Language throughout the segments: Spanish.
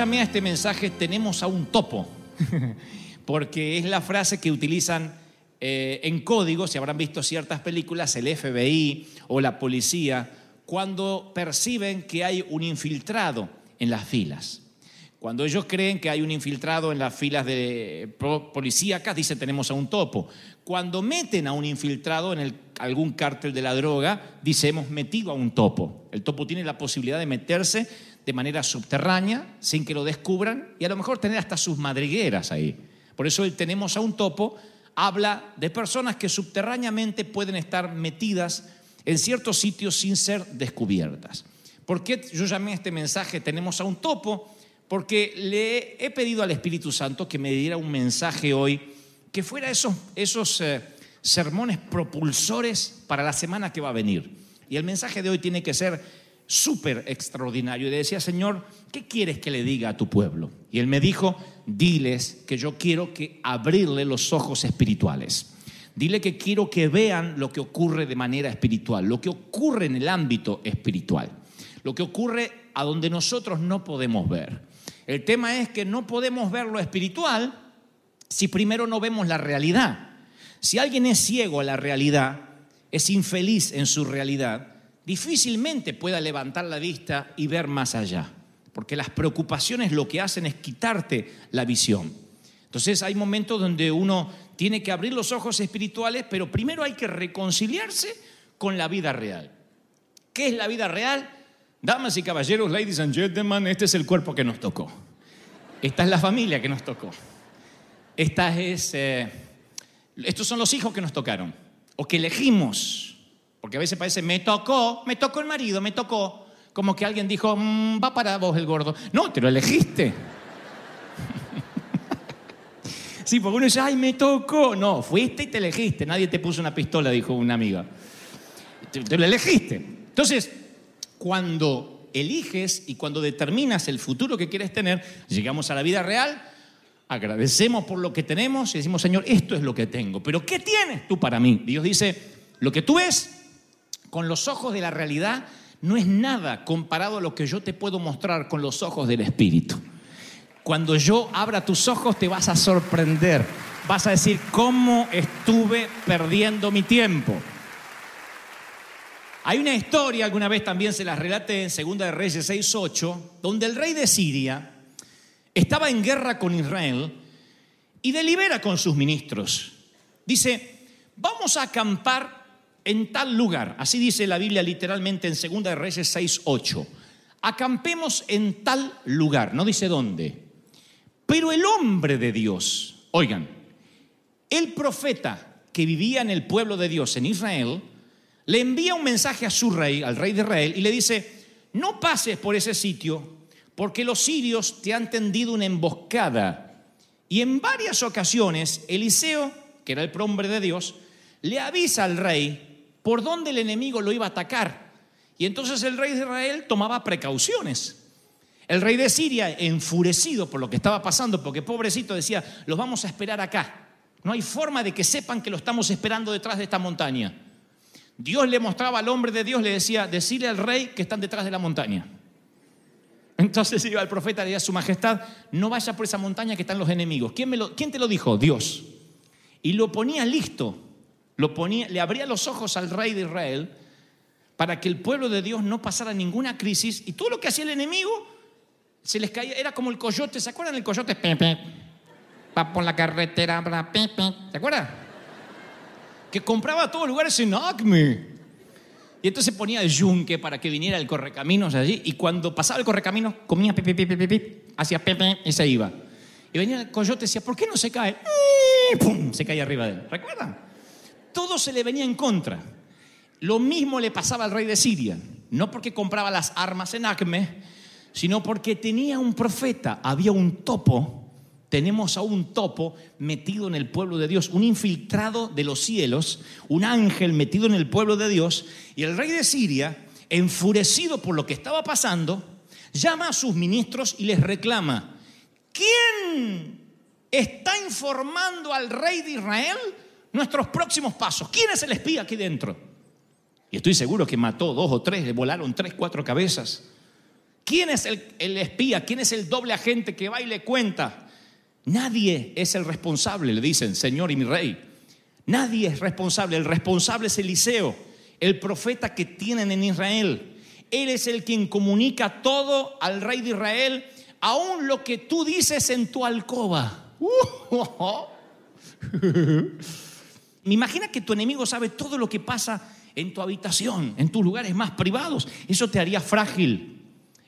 Llamé este mensaje Tenemos a un topo, porque es la frase que utilizan eh, en código, si habrán visto ciertas películas, el FBI o la policía, cuando perciben que hay un infiltrado en las filas. Cuando ellos creen que hay un infiltrado en las filas de policíacas, dicen tenemos a un topo. Cuando meten a un infiltrado en algún cártel de la droga, dice hemos metido a un topo. El topo tiene la posibilidad de meterse de manera subterránea, sin que lo descubran, y a lo mejor tener hasta sus madrigueras ahí. Por eso el tenemos a un topo habla de personas que subterráneamente pueden estar metidas en ciertos sitios sin ser descubiertas. ¿Por qué yo llamé a este mensaje tenemos a un topo? porque le he pedido al Espíritu Santo que me diera un mensaje hoy que fuera esos, esos eh, sermones propulsores para la semana que va a venir. Y el mensaje de hoy tiene que ser súper extraordinario. Y decía, Señor, ¿qué quieres que le diga a tu pueblo? Y él me dijo, diles que yo quiero que abrirle los ojos espirituales. Dile que quiero que vean lo que ocurre de manera espiritual, lo que ocurre en el ámbito espiritual, lo que ocurre a donde nosotros no podemos ver. El tema es que no podemos ver lo espiritual si primero no vemos la realidad. Si alguien es ciego a la realidad, es infeliz en su realidad, difícilmente pueda levantar la vista y ver más allá, porque las preocupaciones lo que hacen es quitarte la visión. Entonces hay momentos donde uno tiene que abrir los ojos espirituales, pero primero hay que reconciliarse con la vida real. ¿Qué es la vida real? Damas y caballeros, ladies and gentlemen, este es el cuerpo que nos tocó. Esta es la familia que nos tocó. Esta es, eh, estos son los hijos que nos tocaron o que elegimos. Porque a veces parece, me tocó, me tocó el marido, me tocó. Como que alguien dijo, mm, va para vos el gordo. No, te lo elegiste. sí, porque uno dice, ay, me tocó. No, fuiste y te elegiste. Nadie te puso una pistola, dijo una amiga. te lo elegiste. Entonces, cuando eliges y cuando determinas el futuro que quieres tener, llegamos a la vida real, agradecemos por lo que tenemos y decimos, Señor, esto es lo que tengo. Pero ¿qué tienes tú para mí? Dios dice, lo que tú ves con los ojos de la realidad no es nada comparado a lo que yo te puedo mostrar con los ojos del Espíritu. Cuando yo abra tus ojos te vas a sorprender. Vas a decir, ¿cómo estuve perdiendo mi tiempo? Hay una historia, alguna vez también se la relaté en Segunda de Reyes 6.8, donde el rey de Siria estaba en guerra con Israel y delibera con sus ministros. Dice, vamos a acampar en tal lugar. Así dice la Biblia literalmente en Segunda de Reyes 6.8. Acampemos en tal lugar, no dice dónde. Pero el hombre de Dios, oigan, el profeta que vivía en el pueblo de Dios en Israel, le envía un mensaje a su rey, al rey de Israel, y le dice, no pases por ese sitio porque los sirios te han tendido una emboscada. Y en varias ocasiones Eliseo, que era el hombre de Dios, le avisa al rey por dónde el enemigo lo iba a atacar. Y entonces el rey de Israel tomaba precauciones. El rey de Siria, enfurecido por lo que estaba pasando, porque pobrecito decía, los vamos a esperar acá. No hay forma de que sepan que lo estamos esperando detrás de esta montaña. Dios le mostraba al hombre de Dios, le decía, decirle al rey que están detrás de la montaña. Entonces iba el profeta, le decía su majestad, no vaya por esa montaña que están los enemigos. ¿Quién, me lo, ¿Quién te lo dijo? Dios. Y lo ponía listo, lo ponía, le abría los ojos al rey de Israel para que el pueblo de Dios no pasara ninguna crisis y todo lo que hacía el enemigo se les caía, era como el coyote, ¿se acuerdan del coyote? Pepe, va por la carretera, pepe, ¿se acuerdan? que compraba todos los lugares en Acme. Y entonces ponía el yunque para que viniera el correcaminos allí. Y cuando pasaba el correcaminos, comía pipi, pipi, pipi, hacía pepe y se iba. Y venía el coyote y decía, ¿por qué no se cae? Y ¡pum! Se caía arriba de él. ¿Recuerdan? Todo se le venía en contra. Lo mismo le pasaba al rey de Siria. No porque compraba las armas en Acme, sino porque tenía un profeta. Había un topo tenemos a un topo metido en el pueblo de Dios, un infiltrado de los cielos, un ángel metido en el pueblo de Dios, y el rey de Siria, enfurecido por lo que estaba pasando, llama a sus ministros y les reclama, ¿quién está informando al rey de Israel nuestros próximos pasos? ¿Quién es el espía aquí dentro? Y estoy seguro que mató dos o tres, le volaron tres, cuatro cabezas. ¿Quién es el, el espía? ¿Quién es el doble agente que va y le cuenta? Nadie es el responsable, le dicen, Señor y mi rey. Nadie es responsable. El responsable es Eliseo, el profeta que tienen en Israel. Él es el quien comunica todo al rey de Israel, aún lo que tú dices en tu alcoba. Me imagina que tu enemigo sabe todo lo que pasa en tu habitación, en tus lugares más privados. Eso te haría frágil.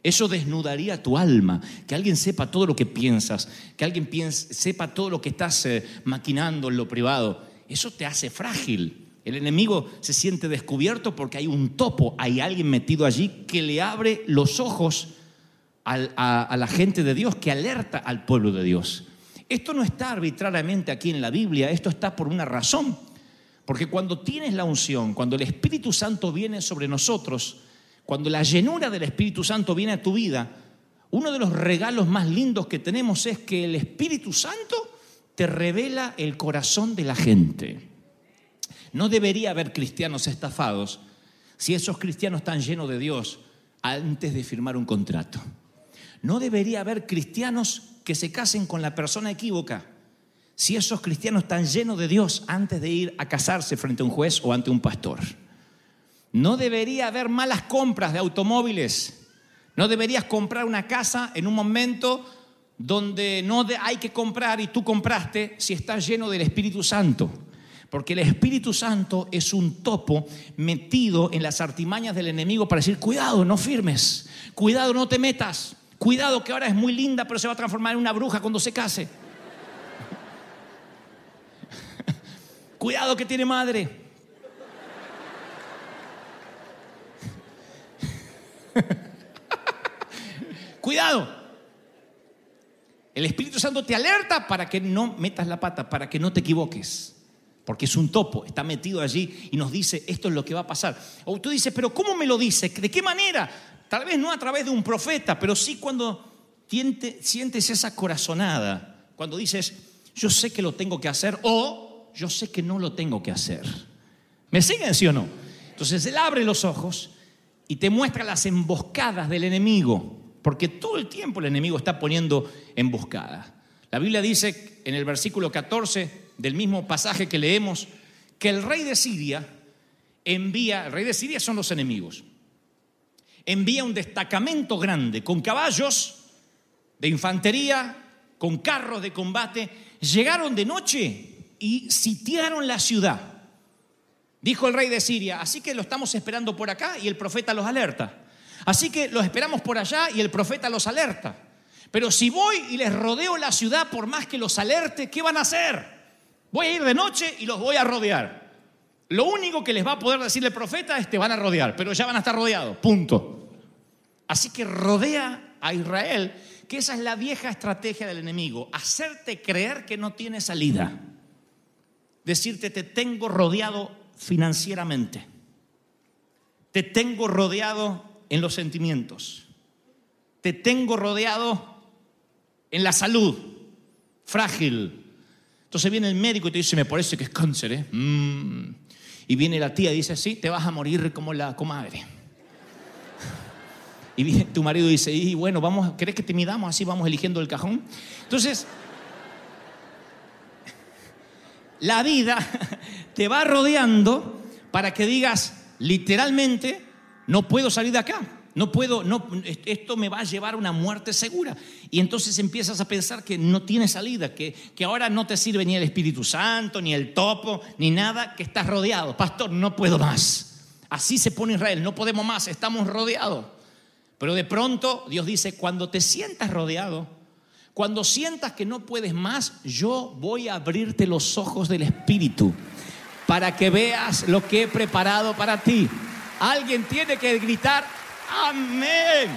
Eso desnudaría tu alma. Que alguien sepa todo lo que piensas, que alguien sepa todo lo que estás eh, maquinando en lo privado. Eso te hace frágil. El enemigo se siente descubierto porque hay un topo, hay alguien metido allí que le abre los ojos a, la gente de Dios, que alerta al pueblo de Dios. Esto no está arbitrariamente aquí en la Biblia, esto está por una razón. Porque cuando tienes la unción, cuando el Espíritu Santo viene sobre nosotros, cuando la llenura del Espíritu Santo viene a tu vida, uno de los regalos más lindos que tenemos es que el Espíritu Santo te revela el corazón de la gente. No debería haber cristianos estafados si esos cristianos están llenos de Dios antes de firmar un contrato. No debería haber cristianos que se casen con la persona equívoca si esos cristianos están llenos de Dios antes de ir a casarse frente a un juez o ante un pastor. No debería haber malas compras de automóviles. No deberías comprar una casa en un momento donde no hay que comprar y tú compraste si estás lleno del Espíritu Santo. Porque el Espíritu Santo es un topo metido en las artimañas del enemigo para decir, cuidado, no firmes, cuidado, no te metas, cuidado que ahora es muy linda, pero se va a transformar en una bruja cuando se case. cuidado que tiene madre. cuidado. El Espíritu Santo te alerta para que no metas la pata, para que no te equivoques porque es un topo, está metido allí y nos dice esto es lo que va a pasar. O tú dices, pero ¿cómo me lo dice? ¿De qué manera? Tal vez no a través de un profeta, pero sí cuando sientes esa corazonada, cuando dices, yo sé que lo tengo que hacer o yo sé que no lo tengo que hacer. ¿Me siguen, sí o no? Entonces él abre los ojos y te muestra las emboscadas del enemigo, porque todo el tiempo el enemigo está poniendo emboscadas. La Biblia dice en el versículo 14, del mismo pasaje que leemos, que el rey de Siria envía, el rey de Siria son los enemigos, envía un destacamento grande con caballos de infantería, con carros de combate, llegaron de noche y sitiaron la ciudad. Dijo el rey de Siria, así que lo estamos esperando por acá y el profeta los alerta. Así que los esperamos por allá y el profeta los alerta. Pero si voy y les rodeo la ciudad por más que los alerte, ¿qué van a hacer? Voy a ir de noche y los voy a rodear. Lo único que les va a poder decir el profeta es te van a rodear, pero ya van a estar rodeados, punto. Así que rodea a Israel, que esa es la vieja estrategia del enemigo, hacerte creer que no tiene salida. Decirte te tengo rodeado financieramente, te tengo rodeado en los sentimientos, te tengo rodeado en la salud, frágil, entonces viene el médico y te dice, me parece que es cáncer, ¿eh? Mm. Y viene la tía y dice, sí, te vas a morir como la comadre. Y tu marido dice, y bueno, vamos, ¿querés que te midamos así? Vamos eligiendo el cajón. Entonces, la vida te va rodeando para que digas, literalmente, no puedo salir de acá. No puedo, no, esto me va a llevar a una muerte segura. Y entonces empiezas a pensar que no tiene salida, que, que ahora no te sirve ni el Espíritu Santo, ni el topo, ni nada, que estás rodeado. Pastor, no puedo más. Así se pone Israel, no podemos más, estamos rodeados. Pero de pronto Dios dice, cuando te sientas rodeado, cuando sientas que no puedes más, yo voy a abrirte los ojos del Espíritu para que veas lo que he preparado para ti. Alguien tiene que gritar, Amén.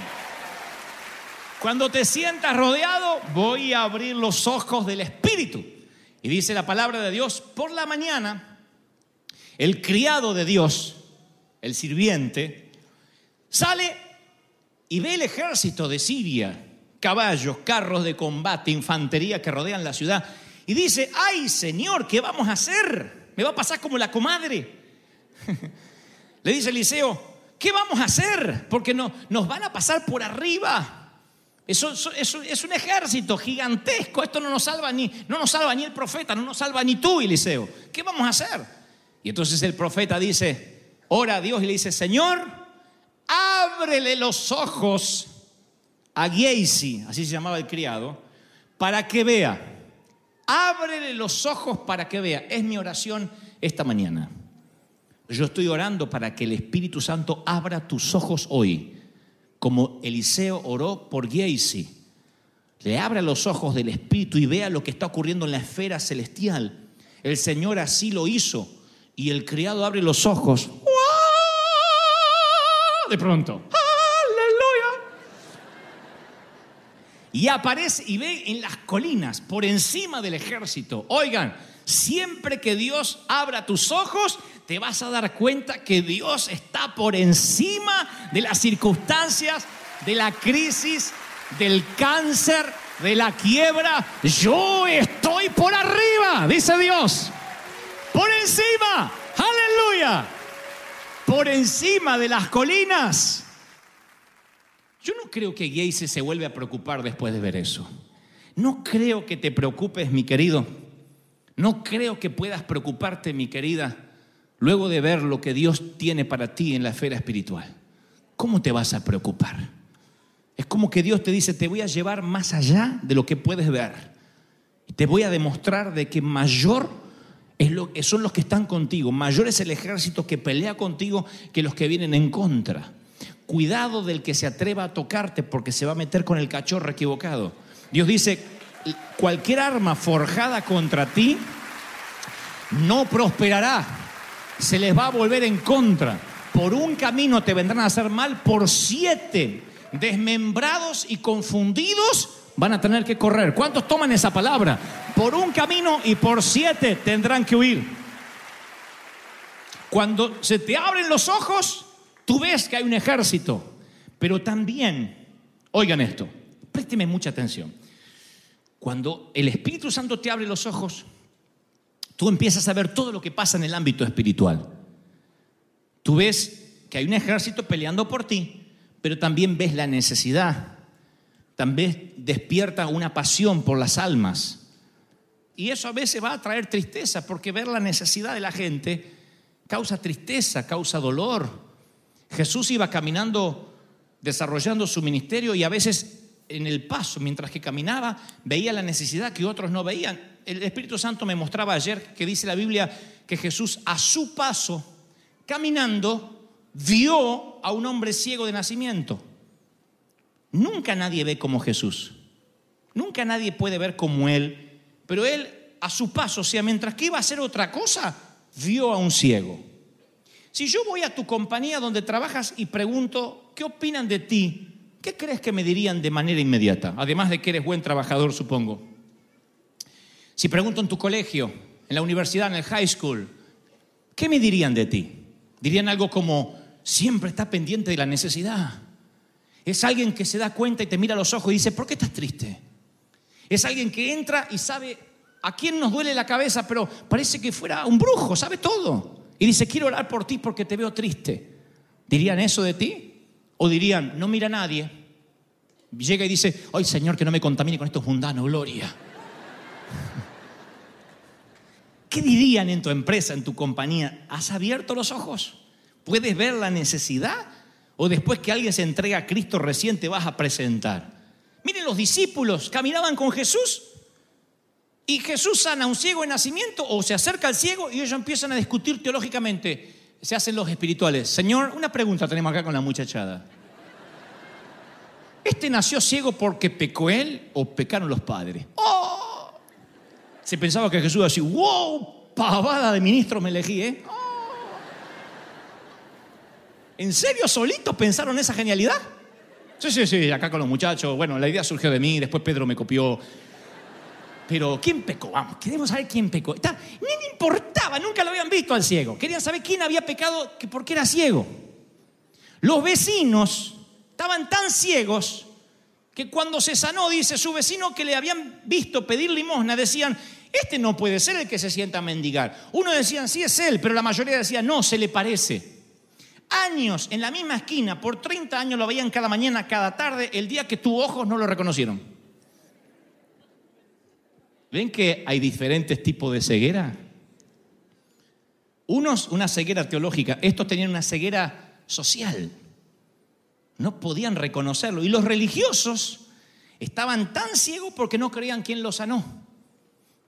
Cuando te sientas rodeado, voy a abrir los ojos del Espíritu. Y dice la palabra de Dios, por la mañana, el criado de Dios, el sirviente, sale y ve el ejército de Siria, caballos, carros de combate, infantería que rodean la ciudad, y dice, ay Señor, ¿qué vamos a hacer? Me va a pasar como la comadre. Le dice Eliseo, ¿qué vamos a hacer? Porque no, nos van a pasar por arriba. Eso, es un ejército gigantesco. Esto no nos salva ni, no nos salva ni el profeta, no nos salva ni tú, Eliseo. ¿Qué vamos a hacer? Y entonces el profeta dice, ora a Dios y le dice, Señor, ábrele los ojos a Giesi, así se llamaba el criado, para que vea. Ábrele los ojos para que vea. Es mi oración esta mañana. Yo estoy orando para que el Espíritu Santo abra tus ojos hoy como Eliseo oró por Giesi. Le abra los ojos del Espíritu y vea lo que está ocurriendo en la esfera celestial. El Señor así lo hizo. Y el criado abre los ojos. De pronto. Aleluya. Y aparece y ve en las colinas, por encima del ejército. Oigan, siempre que Dios abra tus ojos, te vas a dar cuenta que Dios está por encima de las circunstancias, de la crisis, del cáncer, de la quiebra. Yo estoy por arriba, dice Dios. Por encima, aleluya. Por encima de las colinas. Yo no creo que Geise se vuelve a preocupar después de ver eso. No creo que te preocupes, mi querido. No creo que puedas preocuparte, mi querida, luego de ver lo que Dios tiene para ti en la esfera espiritual, ¿cómo te vas a preocupar? Es como que Dios te dice, te voy a llevar más allá de lo que puedes ver. Te voy a demostrar de que mayor lo, son los que están contigo, mayor es el ejército que pelea contigo que los que vienen en contra. Cuidado del que se atreva a tocarte porque se va a meter con el cachorro equivocado. Dios dice, cualquier arma forjada contra ti no prosperará se les va a volver en contra. Por un camino te vendrán a hacer mal, por siete desmembrados y confundidos van a tener que correr. ¿Cuántos toman esa palabra? Por un camino y por siete tendrán que huir. Cuando se te abren los ojos, tú ves que hay un ejército. Pero también, oigan esto, présteme mucha atención. Cuando el Espíritu Santo te abre los ojos, tú empiezas a ver todo lo que pasa en el ámbito espiritual. Tú ves que hay un ejército peleando por ti, pero también ves la necesidad. También despierta una pasión por las almas. Y eso a veces va a traer tristeza, porque ver la necesidad de la gente causa tristeza, causa dolor. Jesús iba caminando, desarrollando su ministerio y a veces en el paso, mientras que caminaba, veía la necesidad que otros no veían. El Espíritu Santo me mostraba ayer que dice la Biblia que Jesús a su paso, caminando, vio a un hombre ciego de nacimiento. Nunca nadie ve como Jesús. Nunca nadie puede ver como Él. Pero Él a su paso, o sea, mientras que iba a hacer otra cosa, vio a un ciego. Si yo voy a tu compañía donde trabajas y pregunto, ¿qué opinan de ti? ¿qué crees que me dirían de manera inmediata? Además de que eres buen trabajador, supongo. Si pregunto en tu colegio, en la universidad, en el high school, ¿qué me dirían de ti? Dirían algo como, siempre está pendiente de la necesidad. Es alguien que se da cuenta y te mira a los ojos y dice, ¿por qué estás triste? Es alguien que entra y sabe a quién nos duele la cabeza, pero parece que fuera un brujo, sabe todo. Y dice, quiero orar por ti porque te veo triste. ¿Dirían eso de ti? O dirían, no mira a nadie. Llega y dice, ay Señor, que no me contamine con estos mundanos, gloria. ¿Qué dirían en tu empresa, en tu compañía? ¿Has abierto los ojos? ¿Puedes ver la necesidad? ¿O después que alguien se entrega a Cristo recién te vas a presentar? Miren, los discípulos caminaban con Jesús y Jesús sana a un ciego en nacimiento o se acerca al ciego y ellos empiezan a discutir teológicamente se hacen los espirituales. Señor, una pregunta tenemos acá con la muchachada. ¿Este nació ciego porque pecó él o pecaron los padres? ¡Oh! Se pensaba que Jesús así, wow, pavada de ministro me elegí, ¿eh? ¿En serio solito pensaron esa genialidad? Sí, sí, sí, acá con los muchachos. Bueno, la idea surgió de mí, después Pedro me copió. Pero ¿quién pecó? Vamos, queremos saber quién pecó. ni me importaba, nunca lo habían visto al ciego. Querían saber quién había pecado porque era ciego. Los vecinos estaban tan ciegos que cuando se sanó, dice su vecino que le habían visto pedir limosna, decían, este no puede ser el que se sienta a mendigar. Uno decían, sí es él, pero la mayoría decía, no, se le parece. Años en la misma esquina, por 30 años lo veían cada mañana, cada tarde, el día que tuvo ojos no lo reconocieron. ¿Ven que hay diferentes tipos de ceguera? Unos una ceguera teológica, estos tenían una ceguera social. No podían reconocerlo. Y los religiosos estaban tan ciegos porque no creían quién los sanó.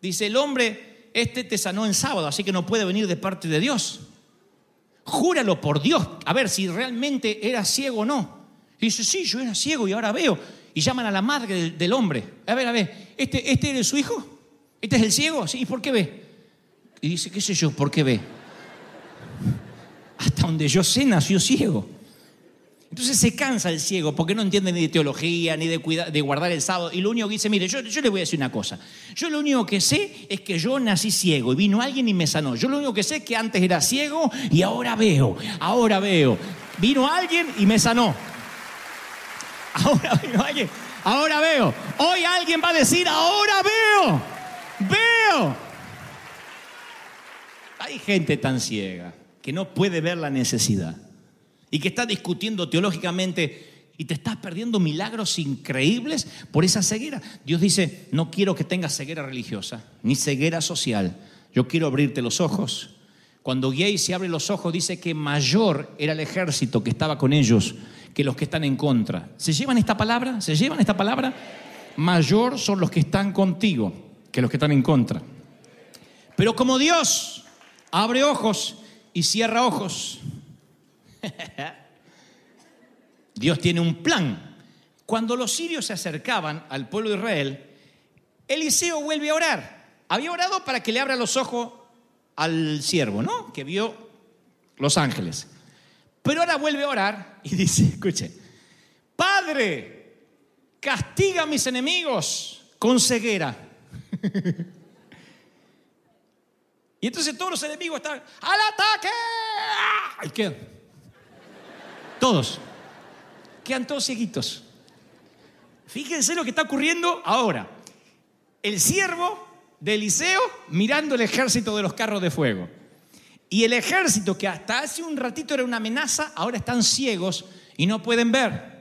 Dice el hombre, este te sanó en sábado, así que no puede venir de parte de Dios. Júralo por Dios, a ver si realmente era ciego o no. dice, sí, yo era ciego y ahora veo. Y llaman a la madre del, hombre. A ver, a ver, ¿este, ¿este es su hijo? ¿Este es el ciego? ¿y por qué ve? Y dice, qué sé yo, ¿por qué ve? Hasta donde yo sé, nació ciego. Entonces se cansa el ciego porque no entiende ni de teología, ni de, de guardar el sábado. Y lo único que dice, mire, yo, yo le voy a decir una cosa. Yo lo único que sé es que yo nací ciego y vino alguien y me sanó. Yo lo único que sé es que antes era ciego y ahora veo, ahora veo. Vino alguien y me sanó. Ahora vino alguien, ahora veo. Hoy alguien va a decir, ahora veo, veo. Hay gente tan ciega que no puede ver la necesidad y que está discutiendo teológicamente y te estás perdiendo milagros increíbles por esa ceguera. Dios dice, no quiero que tengas ceguera religiosa, ni ceguera social. Yo quiero abrirte los ojos. Cuando Gay se abre los ojos, dice que mayor era el ejército que estaba con ellos que los que están en contra. ¿Se llevan esta palabra? ¿Se llevan esta palabra? Mayor son los que están contigo que los que están en contra. Pero como Dios abre ojos y cierra ojos, Dios tiene un plan. Cuando los sirios se acercaban al pueblo de Israel, Eliseo vuelve a orar. Había orado para que le abra los ojos al siervo, ¿no? Que vio los ángeles. Pero ahora vuelve a orar y dice, escuche, Padre, castiga a mis enemigos con ceguera. y entonces todos los enemigos están, al ataque. ¿Y qué? Todos. Quedan todos cieguitos. Fíjense lo que está ocurriendo ahora. El siervo de Eliseo mirando el ejército de los carros de fuego. Y el ejército que hasta hace un ratito era una amenaza, ahora están ciegos y no pueden ver.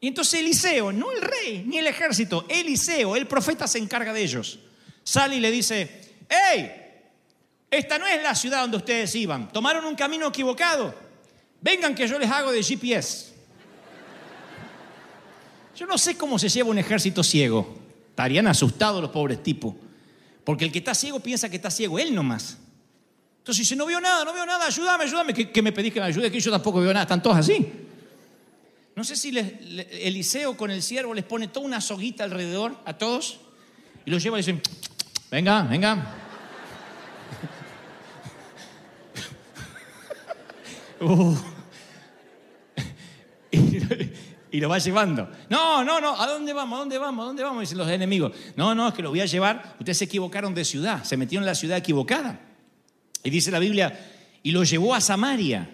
Y entonces Eliseo, no el rey ni el ejército, Eliseo, el profeta se encarga de ellos. Sale y le dice, hey, esta no es la ciudad donde ustedes iban, tomaron un camino equivocado. Vengan que yo les hago de GPS. Yo no sé cómo se lleva un ejército ciego. Estarían asustados los pobres tipos. Porque el que está ciego piensa que está ciego, él nomás. Entonces dice, no veo nada, no veo nada, ayúdame, ayúdame. ¿Qué, me pedís que me ayude? Que yo tampoco veo nada, están todos así. No sé si Eliseo con el siervo les pone toda una soguita alrededor a todos y los lleva y dicen, venga, venga. Uh. Y, lo va llevando. No, no, no, ¿a dónde vamos? ¿A dónde vamos? ¿A dónde vamos? Dicen los enemigos. No, no, es que lo voy a llevar. Ustedes se equivocaron de ciudad, se metieron en la ciudad equivocada. Y dice la Biblia, y lo llevó a Samaria.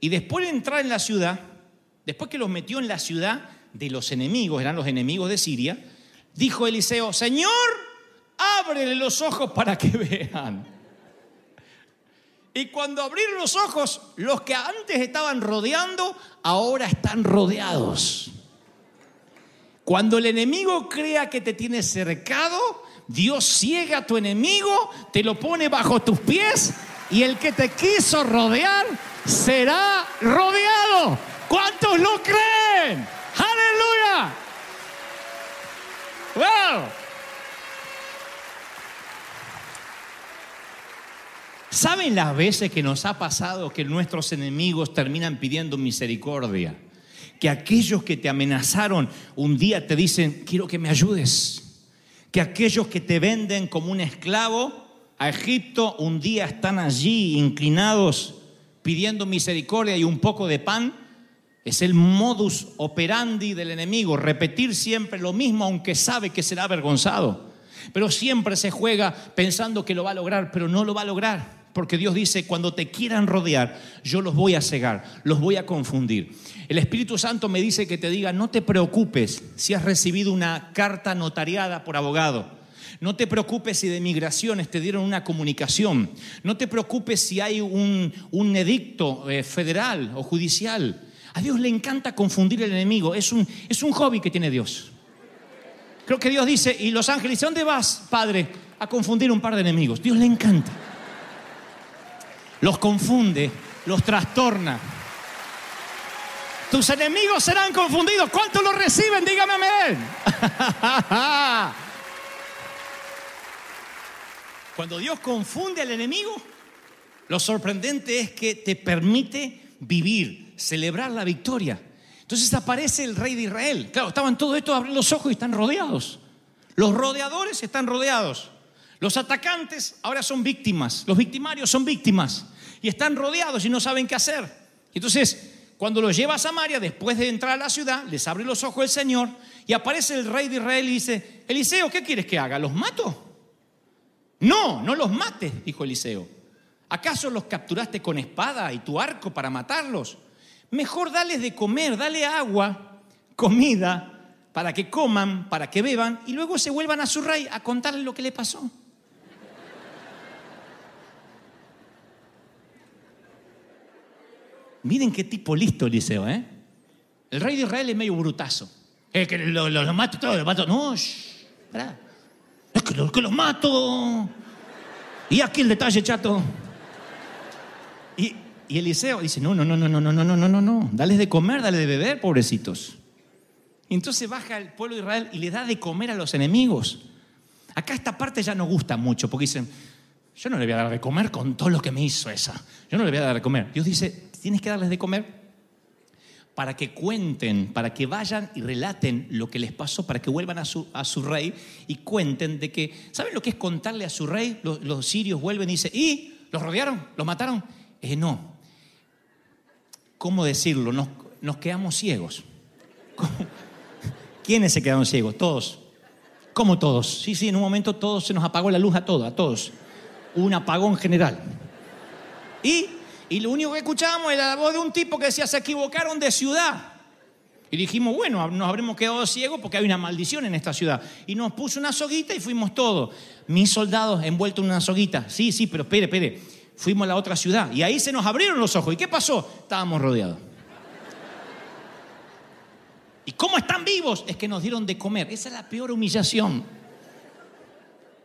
Y después de entrar en la ciudad, después que los metió en la ciudad de los enemigos, eran los enemigos de Siria, dijo Eliseo, Señor, ábrele los ojos para que vean. Y cuando abrieron los ojos, los que antes estaban rodeando, ahora están rodeados. Cuando el enemigo crea que te tiene cercado, Dios ciega a tu enemigo, te lo pone bajo tus pies y el que te quiso rodear será rodeado. ¿Cuántos lo creen? Aleluya. Wow. ¿Saben las veces que nos ha pasado que nuestros enemigos terminan pidiendo misericordia? Que aquellos que te amenazaron un día te dicen, quiero que me ayudes. Que aquellos que te venden como un esclavo a Egipto un día están allí inclinados pidiendo misericordia y un poco de pan. Es el modus operandi del enemigo, repetir siempre lo mismo aunque sabe que será avergonzado. Pero siempre se juega pensando que lo va a lograr, pero no lo va a lograr. Porque Dios dice, cuando te quieran rodear, yo los voy a cegar, los voy a confundir. El Espíritu Santo me dice que te diga, no te preocupes si has recibido una carta notariada por abogado. No te preocupes si de migraciones te dieron una comunicación. No te preocupes si hay un, un edicto eh, federal o judicial. A Dios le encanta confundir el enemigo. Es un, es un hobby que tiene Dios. Creo que Dios dice, y los ángeles, ¿dónde vas, Padre? A confundir un par de enemigos. Dios le encanta. Los confunde, los trastorna. Tus enemigos serán confundidos. ¿Cuántos lo reciben? Dígame amén. Cuando Dios confunde al enemigo, lo sorprendente es que te permite vivir, celebrar la victoria. Entonces aparece el rey de Israel. Claro, estaban todos estos, abren los ojos y están rodeados. Los rodeadores están rodeados. Los atacantes ahora son víctimas. Los victimarios son víctimas. Y están rodeados y no saben qué hacer. Entonces, cuando los lleva a Samaria, después de entrar a la ciudad, les abre los ojos el Señor y aparece el rey de Israel y dice, Eliseo, ¿qué quieres que haga? ¿Los mato? No, no los mates, dijo Eliseo. ¿Acaso los capturaste con espada y tu arco para matarlos? Mejor dales de comer, dale agua, comida, para que coman, para que beban y luego se vuelvan a su rey a contarle lo que le pasó. Miren qué tipo listo Eliseo, ¿eh? El rey de Israel es medio brutazo. Es que los lo, lo mato todos, los mato. No, shh, Es que, lo, que los mato. Y aquí el detalle, chato. Y, y Eliseo dice, no, no, no, no, no, no, no, no, no, no. Dales de comer, dale de beber, pobrecitos. Y entonces baja el pueblo de Israel y le da de comer a los enemigos. Acá esta parte ya no gusta mucho, porque dicen, yo no le voy a dar de comer con todo lo que me hizo esa. Yo no le voy a dar de comer. Dios dice, tienes que darles de comer para que cuenten, para que vayan y relaten lo que les pasó, para que vuelvan a su, a su rey y cuenten de que, ¿saben lo que es contarle a su rey? Los, los sirios vuelven y dicen, ¿y? ¿Los rodearon? ¿Los mataron? Eh, no. ¿Cómo decirlo? Nos, nos quedamos ciegos. ¿Quiénes se quedaron ciegos? Todos. ¿Cómo todos? Sí, sí, en un momento todos se nos apagó la luz a todos, a todos. Un apagón general. Y y lo único que escuchábamos era la voz de un tipo que decía, se equivocaron de ciudad. Y dijimos, bueno, nos habremos quedado ciegos porque hay una maldición en esta ciudad. Y nos puso una soguita y fuimos todos. Mis soldados envueltos en una soguita. Sí, sí, pero espere, espere. Fuimos a la otra ciudad. Y ahí se nos abrieron los ojos. ¿Y qué pasó? Estábamos rodeados. ¿Y cómo están vivos? Es que nos dieron de comer. Esa es la peor humillación.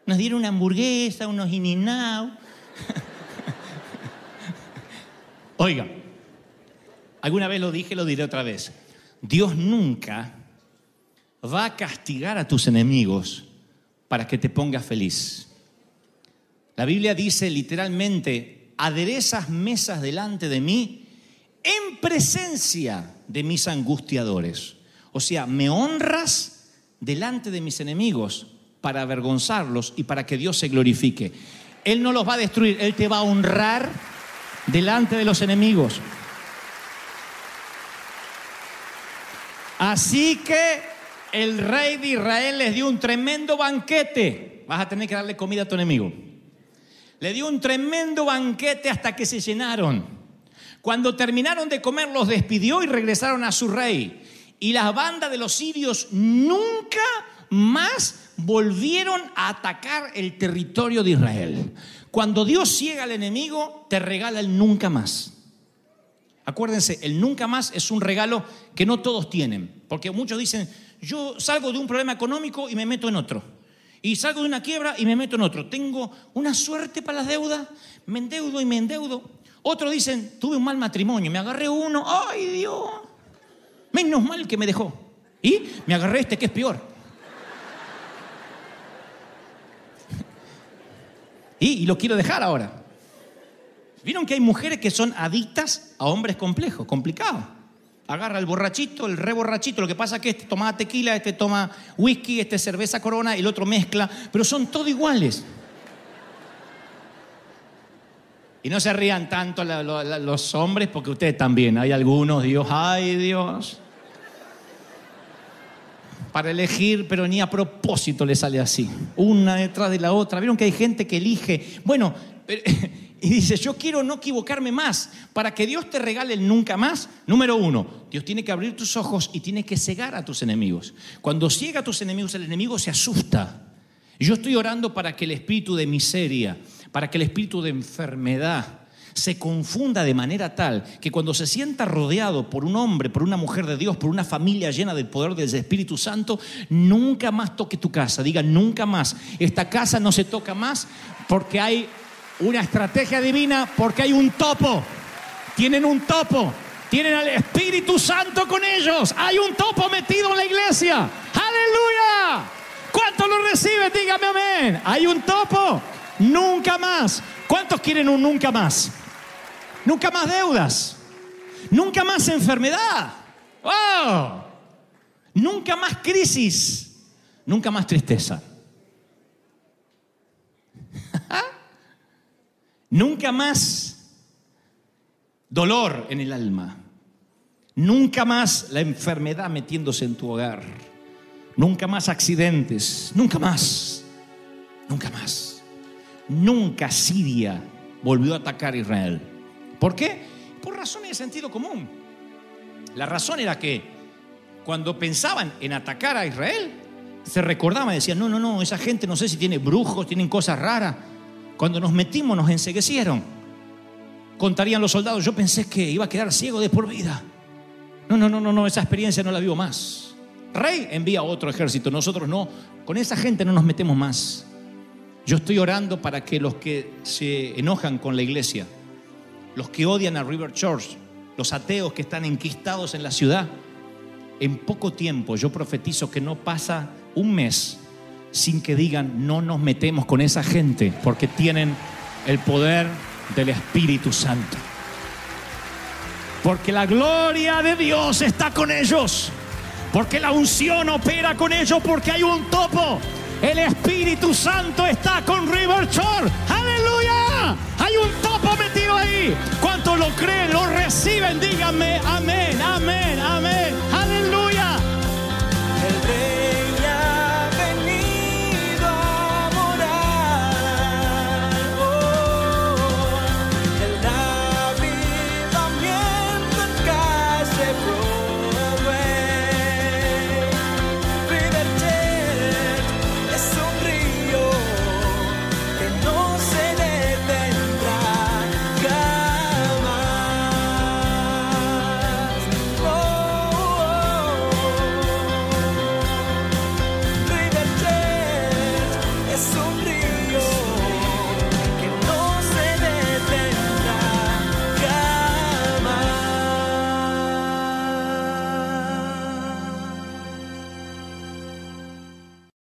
Nos dieron una hamburguesa, unos ininao. Oiga, alguna vez lo dije, lo diré otra vez. Dios nunca va a castigar a tus enemigos para que te pongas feliz. La Biblia dice literalmente, aderezas mesas delante de mí en presencia de mis angustiadores. O sea, me honras delante de mis enemigos para avergonzarlos y para que Dios se glorifique. Él no los va a destruir, Él te va a honrar delante de los enemigos. Así que el rey de Israel les dio un tremendo banquete. Vas a tener que darle comida a tu enemigo. Le dio un tremendo banquete hasta que se llenaron. Cuando terminaron de comer, los despidió y regresaron a su rey. Y las bandas de los sirios nunca más volvieron a atacar el territorio de Israel. Cuando Dios ciega al enemigo, te regala el nunca más. Acuérdense, el nunca más es un regalo que no todos tienen, porque muchos dicen, yo salgo de un problema económico y me meto en otro. Y salgo de una quiebra y me meto en otro. Tengo una suerte para las deudas, me endeudo y me endeudo. Otros dicen, tuve un mal matrimonio, me agarré uno, ay Dios, menos mal que me dejó. Y me agarré este que es peor. Y, lo quiero dejar ahora. ¿Vieron que hay mujeres que son adictas a hombres complejos, complicados? Agarra el borrachito, el re borrachito. Lo que pasa es que este toma tequila, este toma whisky, este cerveza corona, el otro mezcla, pero son todos iguales. Y no se rían tanto los hombres porque ustedes también. Hay algunos, Dios, ay Dios para elegir, pero ni a propósito le sale así, una detrás de la otra. Vieron que hay gente que elige, bueno, y dice, yo quiero no equivocarme más, para que Dios te regale nunca más. Número uno, Dios tiene que abrir tus ojos y tiene que cegar a tus enemigos. Cuando ciega a tus enemigos, el enemigo se asusta. Yo estoy orando para que el espíritu de miseria, para que el espíritu de enfermedad, se confunda de manera tal que cuando se sienta rodeado por un hombre, por una mujer de Dios, por una familia llena del poder del Espíritu Santo, nunca más toque tu casa. Diga, nunca más. Esta casa no se toca más porque hay una estrategia divina, porque hay un topo. Tienen un topo. Tienen al Espíritu Santo con ellos. Hay un topo metido en la iglesia. Aleluya. ¿Cuántos lo reciben? Dígame amén. Hay un topo. Nunca más. ¿Cuántos quieren un nunca más? Nunca más deudas. Nunca más enfermedad. ¡Oh! Nunca más crisis. Nunca más tristeza. Nunca más dolor en el alma. Nunca más la enfermedad metiéndose en tu hogar. Nunca más accidentes. Nunca más. Nunca más. Nunca Siria volvió a atacar a Israel. ¿Por qué? Por razones de sentido común. La razón era que cuando pensaban en atacar a Israel, se recordaban decían, no, no, no, esa gente no sé si tiene brujos, tienen cosas raras. Cuando nos metimos nos enseguecieron. Contarían los soldados, yo pensé que iba a quedar ciego de por vida. No, no, no, no, no, esa experiencia no la vivo más. Rey envía otro ejército, nosotros no. Con esa gente no nos metemos más. Yo estoy orando para que los que se enojan con la iglesia, los que odian a River Church, los ateos que están enquistados en la ciudad, en poco tiempo yo profetizo que no pasa un mes sin que digan no nos metemos con esa gente porque tienen el poder del Espíritu Santo. Porque la gloria de Dios está con ellos. Porque la unción opera con ellos porque hay un topo. El Espíritu Santo está con River Church. Aleluya. Hay un topo ahí. ¿Cuántos lo creen? Lo reciben. Díganme amén, amén, amén. Aleluya. El rey